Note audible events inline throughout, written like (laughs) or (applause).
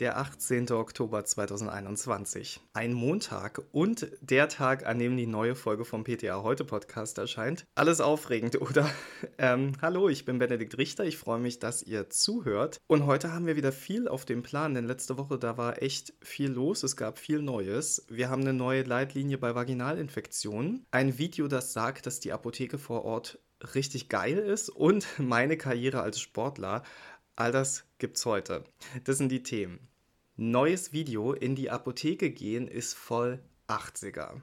der 18. Oktober 2021. Ein Montag und der Tag, an dem die neue Folge vom PTA Heute Podcast erscheint. Alles aufregend, (laughs) oder? Ähm, hallo, ich bin Benedikt Richter. Ich freue mich, dass ihr zuhört. Und heute haben wir wieder viel auf dem Plan, denn letzte Woche da war echt viel los. Es gab viel Neues. Wir haben eine neue Leitlinie bei Vaginalinfektionen. Ein Video, das sagt, dass die Apotheke vor Ort richtig geil ist und (laughs) meine Karriere als Sportler. All das gibt's heute. Das sind die Themen. Neues Video in die Apotheke gehen ist voll 80er.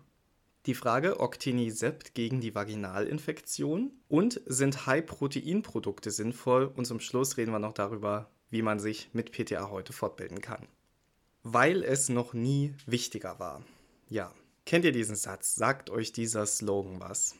Die Frage Octinisept gegen die Vaginalinfektion und sind High-Protein-Produkte sinnvoll? Und zum Schluss reden wir noch darüber, wie man sich mit PTA heute fortbilden kann. Weil es noch nie wichtiger war. Ja, kennt ihr diesen Satz? Sagt euch dieser Slogan was?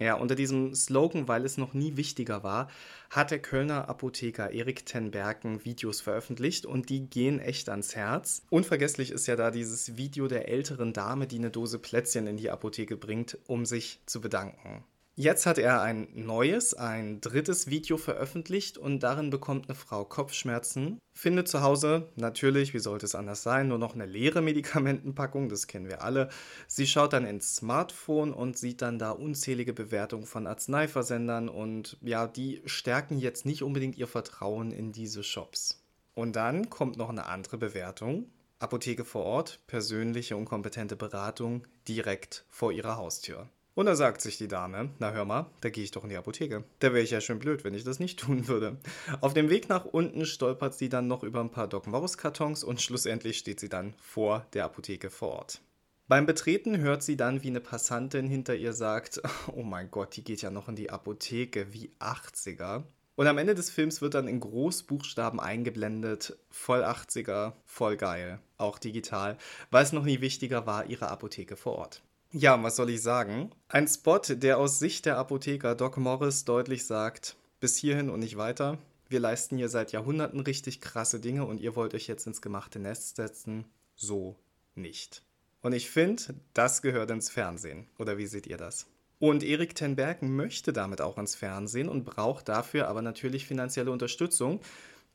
Ja, unter diesem Slogan, weil es noch nie wichtiger war, hat der Kölner Apotheker Erik ten Berken Videos veröffentlicht und die gehen echt ans Herz. Unvergesslich ist ja da dieses Video der älteren Dame, die eine Dose Plätzchen in die Apotheke bringt, um sich zu bedanken. Jetzt hat er ein neues, ein drittes Video veröffentlicht und darin bekommt eine Frau Kopfschmerzen, findet zu Hause, natürlich, wie sollte es anders sein, nur noch eine leere Medikamentenpackung, das kennen wir alle. Sie schaut dann ins Smartphone und sieht dann da unzählige Bewertungen von Arzneiversendern und ja, die stärken jetzt nicht unbedingt ihr Vertrauen in diese Shops. Und dann kommt noch eine andere Bewertung. Apotheke vor Ort, persönliche und kompetente Beratung direkt vor ihrer Haustür. Und da sagt sich die Dame, na hör mal, da gehe ich doch in die Apotheke. Da wäre ich ja schön blöd, wenn ich das nicht (laughs) tun würde. Auf dem Weg nach unten stolpert sie dann noch über ein paar Doc Morris-Kartons und schlussendlich steht sie dann vor der Apotheke vor Ort. Beim Betreten hört sie dann, wie eine Passantin hinter ihr sagt, (laughs) oh mein Gott, die geht ja noch in die Apotheke, wie 80er. Und am Ende des Films wird dann in Großbuchstaben eingeblendet, voll 80er, voll geil, auch digital, weil es noch nie wichtiger war, ihre Apotheke vor Ort. Ja, was soll ich sagen? Ein Spot, der aus Sicht der Apotheker Doc Morris deutlich sagt, bis hierhin und nicht weiter. Wir leisten hier seit Jahrhunderten richtig krasse Dinge und ihr wollt euch jetzt ins gemachte Nest setzen. So nicht. Und ich finde, das gehört ins Fernsehen. Oder wie seht ihr das? Und Erik ten Berken möchte damit auch ins Fernsehen und braucht dafür aber natürlich finanzielle Unterstützung.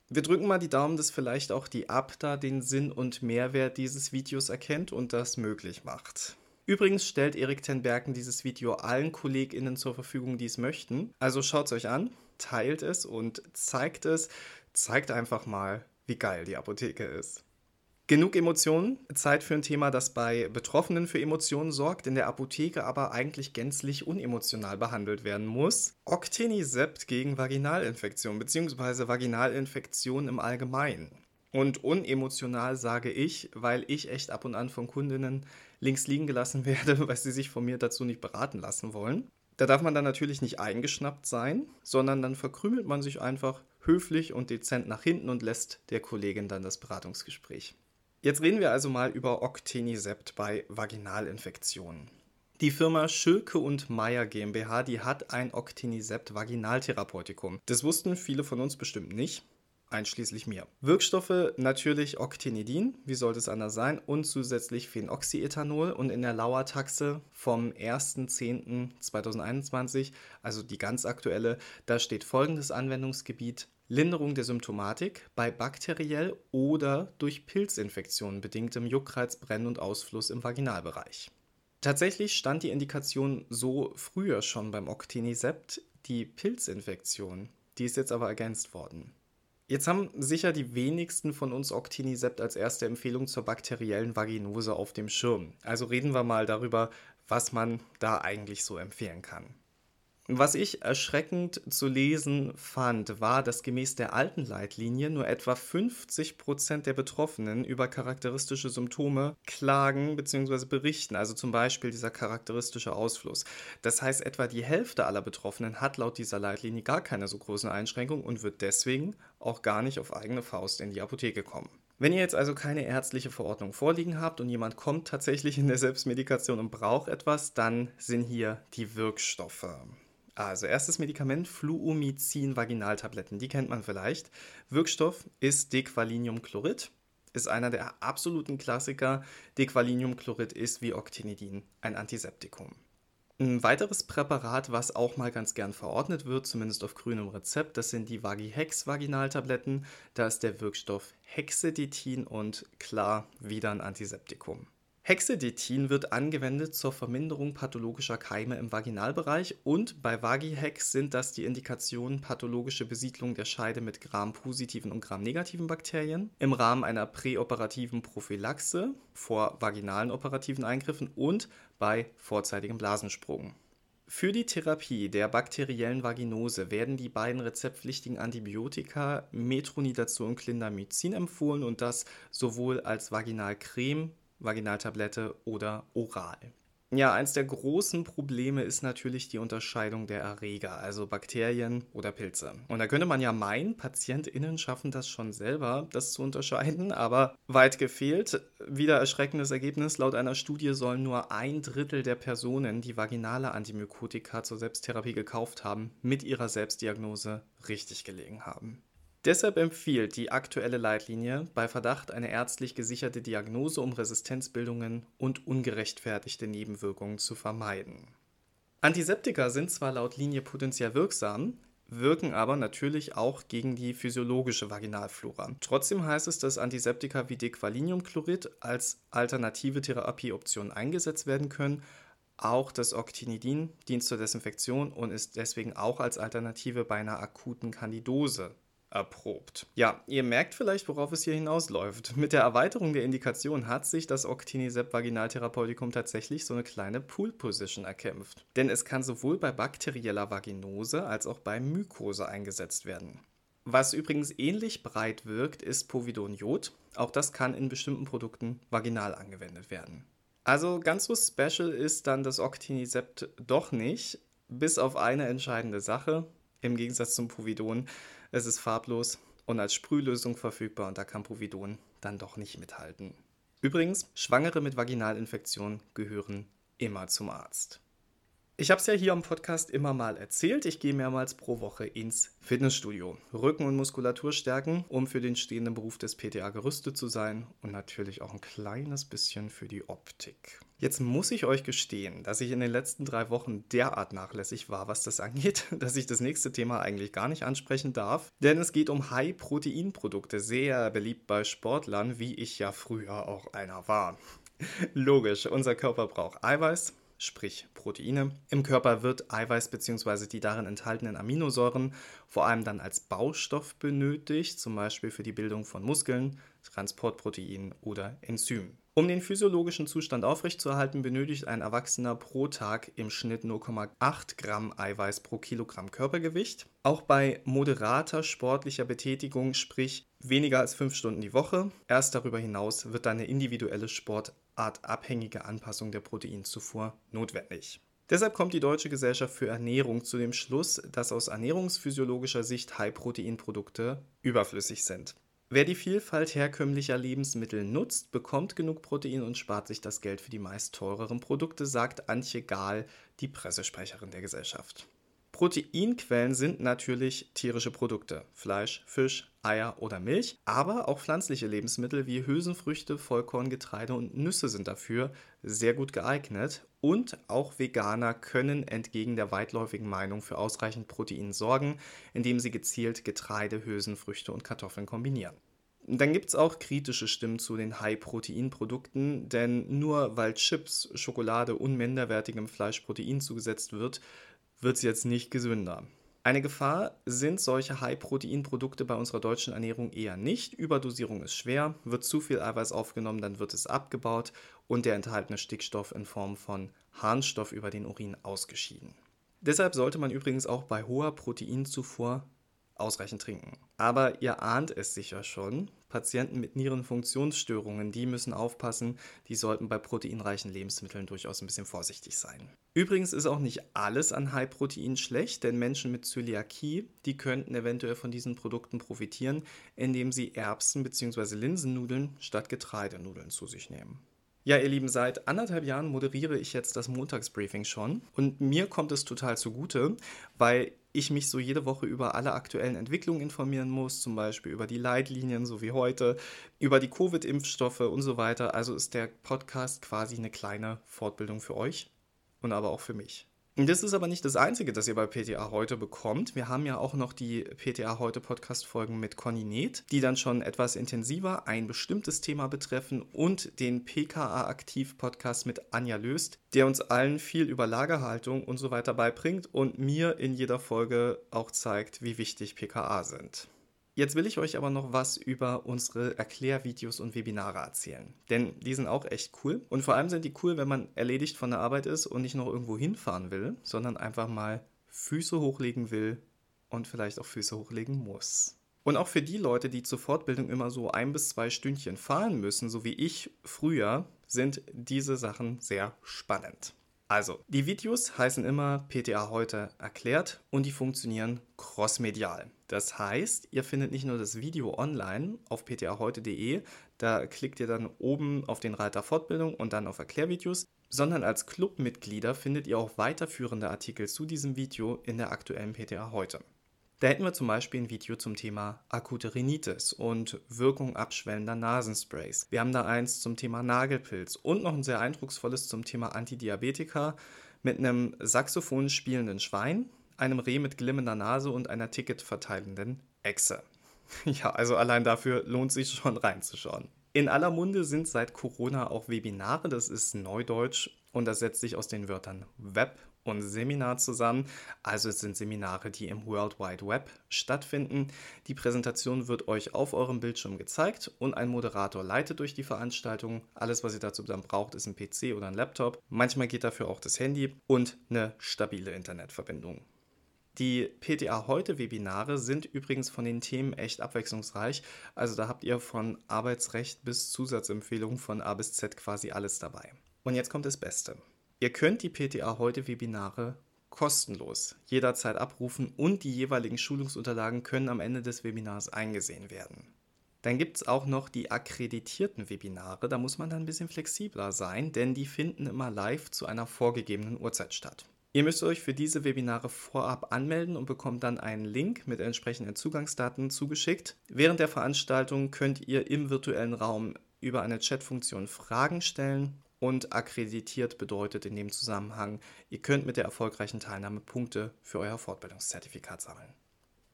Wir drücken mal die Daumen, dass vielleicht auch die ABDA den Sinn und Mehrwert dieses Videos erkennt und das möglich macht. Übrigens stellt Erik ten Berken dieses Video allen KollegInnen zur Verfügung, die es möchten. Also schaut es euch an, teilt es und zeigt es. Zeigt einfach mal, wie geil die Apotheke ist. Genug Emotionen, Zeit für ein Thema, das bei Betroffenen für Emotionen sorgt, in der Apotheke aber eigentlich gänzlich unemotional behandelt werden muss. Octenisept gegen Vaginalinfektion bzw. Vaginalinfektion im Allgemeinen. Und unemotional sage ich, weil ich echt ab und an von Kundinnen links liegen gelassen (laughs) werde, weil sie sich von mir dazu nicht beraten lassen wollen. Da darf man dann natürlich nicht eingeschnappt sein, sondern dann verkrümelt man sich einfach höflich und dezent nach hinten und lässt der Kollegin dann das Beratungsgespräch. Jetzt reden wir also mal über Octenisept bei Vaginalinfektionen. Die Firma Schülke und Meyer GmbH, die hat ein Octenisept Vaginaltherapeutikum. Das wussten viele von uns bestimmt nicht einschließlich mir. Wirkstoffe natürlich Octinidin, wie sollte es anders sein, und zusätzlich Phenoxyethanol und in der Lauer-Taxe vom 1.10.2021, also die ganz aktuelle, da steht folgendes Anwendungsgebiet. Linderung der Symptomatik bei bakteriell oder durch Pilzinfektionen bedingtem Juckreiz, Brennen und Ausfluss im Vaginalbereich. Tatsächlich stand die Indikation so früher schon beim Octinisept, die Pilzinfektion. Die ist jetzt aber ergänzt worden. Jetzt haben sicher die wenigsten von uns Octinisept als erste Empfehlung zur bakteriellen Vaginose auf dem Schirm. Also reden wir mal darüber, was man da eigentlich so empfehlen kann. Was ich erschreckend zu lesen fand, war, dass gemäß der alten Leitlinie nur etwa 50 Prozent der Betroffenen über charakteristische Symptome klagen bzw. berichten, also zum Beispiel dieser charakteristische Ausfluss. Das heißt, etwa die Hälfte aller Betroffenen hat laut dieser Leitlinie gar keine so großen Einschränkungen und wird deswegen auch gar nicht auf eigene Faust in die Apotheke kommen. Wenn ihr jetzt also keine ärztliche Verordnung vorliegen habt und jemand kommt tatsächlich in der Selbstmedikation und braucht etwas, dann sind hier die Wirkstoffe. Also erstes Medikament Fluomycin Vaginaltabletten, die kennt man vielleicht. Wirkstoff ist Dequaliniumchlorid, ist einer der absoluten Klassiker. Dequaliniumchlorid ist wie Octinidin ein Antiseptikum. Ein weiteres Präparat, was auch mal ganz gern verordnet wird, zumindest auf grünem Rezept, das sind die Vagihex Vaginaltabletten. Da ist der Wirkstoff Hexeditin und klar wieder ein Antiseptikum. Hexeditin wird angewendet zur Verminderung pathologischer Keime im Vaginalbereich und bei Vagihex sind das die Indikationen pathologische Besiedlung der Scheide mit Gram-positiven und Gram-negativen Bakterien im Rahmen einer präoperativen Prophylaxe vor vaginalen operativen Eingriffen und bei vorzeitigem Blasensprung. Für die Therapie der bakteriellen Vaginose werden die beiden rezeptpflichtigen Antibiotika Metronidazol und Clindamycin empfohlen und das sowohl als Vaginalcreme Vaginaltablette oder oral. Ja, eins der großen Probleme ist natürlich die Unterscheidung der Erreger, also Bakterien oder Pilze. Und da könnte man ja meinen, PatientInnen schaffen das schon selber, das zu unterscheiden, aber weit gefehlt. Wieder erschreckendes Ergebnis: Laut einer Studie sollen nur ein Drittel der Personen, die vaginale Antimykotika zur Selbsttherapie gekauft haben, mit ihrer Selbstdiagnose richtig gelegen haben. Deshalb empfiehlt die aktuelle Leitlinie bei Verdacht eine ärztlich gesicherte Diagnose, um Resistenzbildungen und ungerechtfertigte Nebenwirkungen zu vermeiden. Antiseptika sind zwar laut Linie potenziell wirksam, wirken aber natürlich auch gegen die physiologische Vaginalflora. Trotzdem heißt es, dass Antiseptika wie Dequaliniumchlorid als alternative Therapieoption eingesetzt werden können. Auch das Octinidin dient zur Desinfektion und ist deswegen auch als Alternative bei einer akuten Candidose erprobt. Ja, ihr merkt vielleicht, worauf es hier hinausläuft. Mit der Erweiterung der Indikation hat sich das Octinisept Vaginaltherapeutikum tatsächlich so eine kleine Pool-Position erkämpft. Denn es kann sowohl bei bakterieller Vaginose als auch bei Mykose eingesetzt werden. Was übrigens ähnlich breit wirkt, ist Povidoniod. Auch das kann in bestimmten Produkten vaginal angewendet werden. Also ganz so special ist dann das Octinisept doch nicht, bis auf eine entscheidende Sache. Im Gegensatz zum Povidon es ist farblos und als Sprühlösung verfügbar und da kann Povidon dann doch nicht mithalten. Übrigens, Schwangere mit Vaginalinfektion gehören immer zum Arzt. Ich habe es ja hier am Podcast immer mal erzählt. Ich gehe mehrmals pro Woche ins Fitnessstudio. Rücken und Muskulatur stärken, um für den stehenden Beruf des PTA gerüstet zu sein und natürlich auch ein kleines bisschen für die Optik. Jetzt muss ich euch gestehen, dass ich in den letzten drei Wochen derart nachlässig war, was das (laughs) angeht, dass ich das nächste Thema eigentlich gar nicht ansprechen darf. Denn es geht um High-Protein-Produkte, sehr beliebt bei Sportlern, wie ich ja früher auch einer war. Logisch, unser Körper braucht Eiweiß, sprich Proteine. Im Körper wird Eiweiß bzw. die darin enthaltenen Aminosäuren vor allem dann als Baustoff benötigt, zum Beispiel für die Bildung von Muskeln, Transportproteinen oder Enzymen. Um den physiologischen Zustand aufrechtzuerhalten, benötigt ein Erwachsener pro Tag im Schnitt 0,8 Gramm Eiweiß pro Kilogramm Körpergewicht. Auch bei moderater sportlicher Betätigung, sprich weniger als 5 Stunden die Woche. Erst darüber hinaus wird eine individuelle sportartabhängige Anpassung der Proteinzufuhr notwendig. Deshalb kommt die Deutsche Gesellschaft für Ernährung zu dem Schluss, dass aus ernährungsphysiologischer Sicht High-Protein-Produkte überflüssig sind. Wer die Vielfalt herkömmlicher Lebensmittel nutzt, bekommt genug Protein und spart sich das Geld für die meist teureren Produkte, sagt Antje Gahl, die Pressesprecherin der Gesellschaft. Proteinquellen sind natürlich tierische Produkte, Fleisch, Fisch, Eier oder Milch, aber auch pflanzliche Lebensmittel wie Hülsenfrüchte, Vollkorn, Getreide und Nüsse sind dafür sehr gut geeignet. Und auch Veganer können entgegen der weitläufigen Meinung für ausreichend Protein sorgen, indem sie gezielt Getreide, Hülsenfrüchte und Kartoffeln kombinieren. Dann gibt es auch kritische Stimmen zu den High-Protein-Produkten, denn nur weil Chips, Schokolade und minderwertigem Fleisch Protein zugesetzt wird, wird es jetzt nicht gesünder. Eine Gefahr sind solche High-Protein-Produkte bei unserer deutschen Ernährung eher nicht. Überdosierung ist schwer, wird zu viel Eiweiß aufgenommen, dann wird es abgebaut und der enthaltene Stickstoff in Form von Harnstoff über den Urin ausgeschieden. Deshalb sollte man übrigens auch bei hoher Proteinzufuhr ausreichend trinken. Aber ihr ahnt es sicher schon, Patienten mit Nierenfunktionsstörungen, die müssen aufpassen, die sollten bei proteinreichen Lebensmitteln durchaus ein bisschen vorsichtig sein. Übrigens ist auch nicht alles an High-Protein schlecht, denn Menschen mit Zöliakie, die könnten eventuell von diesen Produkten profitieren, indem sie Erbsen- bzw. Linsennudeln statt Getreidenudeln zu sich nehmen. Ja, ihr Lieben, seit anderthalb Jahren moderiere ich jetzt das Montagsbriefing schon und mir kommt es total zugute, weil ich mich so jede Woche über alle aktuellen Entwicklungen informieren muss, zum Beispiel über die Leitlinien, so wie heute, über die Covid-Impfstoffe und so weiter. Also ist der Podcast quasi eine kleine Fortbildung für euch und aber auch für mich. Das ist aber nicht das Einzige, das ihr bei PTA heute bekommt. Wir haben ja auch noch die PTA heute Podcast-Folgen mit Conny Neth, die dann schon etwas intensiver ein bestimmtes Thema betreffen und den PKA-Aktiv-Podcast mit Anja Löst, der uns allen viel über Lagerhaltung und so weiter beibringt und mir in jeder Folge auch zeigt, wie wichtig PKA sind. Jetzt will ich euch aber noch was über unsere Erklärvideos und Webinare erzählen. Denn die sind auch echt cool. Und vor allem sind die cool, wenn man erledigt von der Arbeit ist und nicht noch irgendwo hinfahren will, sondern einfach mal Füße hochlegen will und vielleicht auch Füße hochlegen muss. Und auch für die Leute, die zur Fortbildung immer so ein bis zwei Stündchen fahren müssen, so wie ich früher, sind diese Sachen sehr spannend. Also, die Videos heißen immer PTA heute erklärt und die funktionieren crossmedial. Das heißt, ihr findet nicht nur das Video online auf ptaheute.de, da klickt ihr dann oben auf den Reiter Fortbildung und dann auf Erklärvideos, sondern als Clubmitglieder findet ihr auch weiterführende Artikel zu diesem Video in der aktuellen PTA heute. Da hätten wir zum Beispiel ein Video zum Thema akute Rhinitis und Wirkung abschwellender Nasensprays. Wir haben da eins zum Thema Nagelpilz und noch ein sehr eindrucksvolles zum Thema Antidiabetika mit einem Saxophon spielenden Schwein, einem Reh mit glimmender Nase und einer ticketverteilenden Echse. (laughs) Ja, also allein dafür lohnt sich schon reinzuschauen. In aller Munde sind seit Corona auch Webinare, das ist Neudeutsch und das setzt sich aus den Wörtern Web und Seminar zusammen. Also es sind Seminare, die im World Wide Web stattfinden. Die Präsentation wird euch auf eurem Bildschirm gezeigt und ein Moderator leitet durch die Veranstaltung. Alles, was ihr dazu dann braucht, ist ein PC oder ein Laptop. Manchmal geht dafür auch das Handy und eine stabile Internetverbindung. Die PTA heute Webinare sind übrigens von den Themen echt abwechslungsreich. Also da habt ihr von Arbeitsrecht bis Zusatzempfehlungen von A bis Z quasi alles dabei. Und jetzt kommt das Beste. Ihr könnt die PTA heute Webinare kostenlos jederzeit abrufen und die jeweiligen Schulungsunterlagen können am Ende des Webinars eingesehen werden. Dann gibt es auch noch die akkreditierten Webinare, da muss man dann ein bisschen flexibler sein, denn die finden immer live zu einer vorgegebenen Uhrzeit statt. Ihr müsst euch für diese Webinare vorab anmelden und bekommt dann einen Link mit entsprechenden Zugangsdaten zugeschickt. Während der Veranstaltung könnt ihr im virtuellen Raum über eine Chatfunktion Fragen stellen und akkreditiert bedeutet in dem Zusammenhang, ihr könnt mit der erfolgreichen Teilnahme Punkte für euer Fortbildungszertifikat sammeln.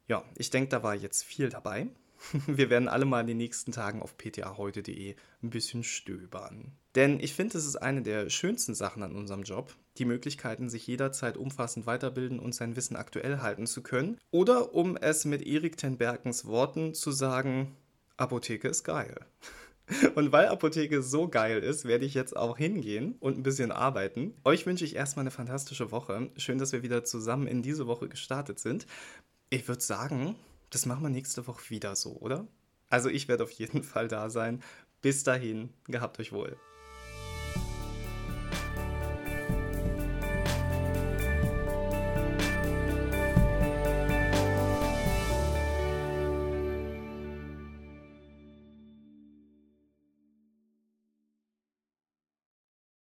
Ja, ich denke, da war jetzt viel dabei. (laughs) Wir werden alle mal in den nächsten Tagen auf ptaheute.de ein bisschen stöbern. Denn ich finde, es ist eine der schönsten Sachen an unserem Job, die Möglichkeiten, sich jederzeit umfassend weiterbilden und sein Wissen aktuell halten zu können. Oder um es mit Erik ten Berkens Worten zu sagen, Apotheke ist geil. (laughs) Und weil Apotheke so geil ist, werde ich jetzt auch hingehen und ein bisschen arbeiten. Euch wünsche ich erstmal eine fantastische Woche. Schön, dass wir wieder zusammen in diese Woche gestartet sind. Ich würde sagen, das machen wir nächste Woche wieder so, oder? Also ich werde auf jeden Fall da sein. Bis dahin, gehabt euch wohl.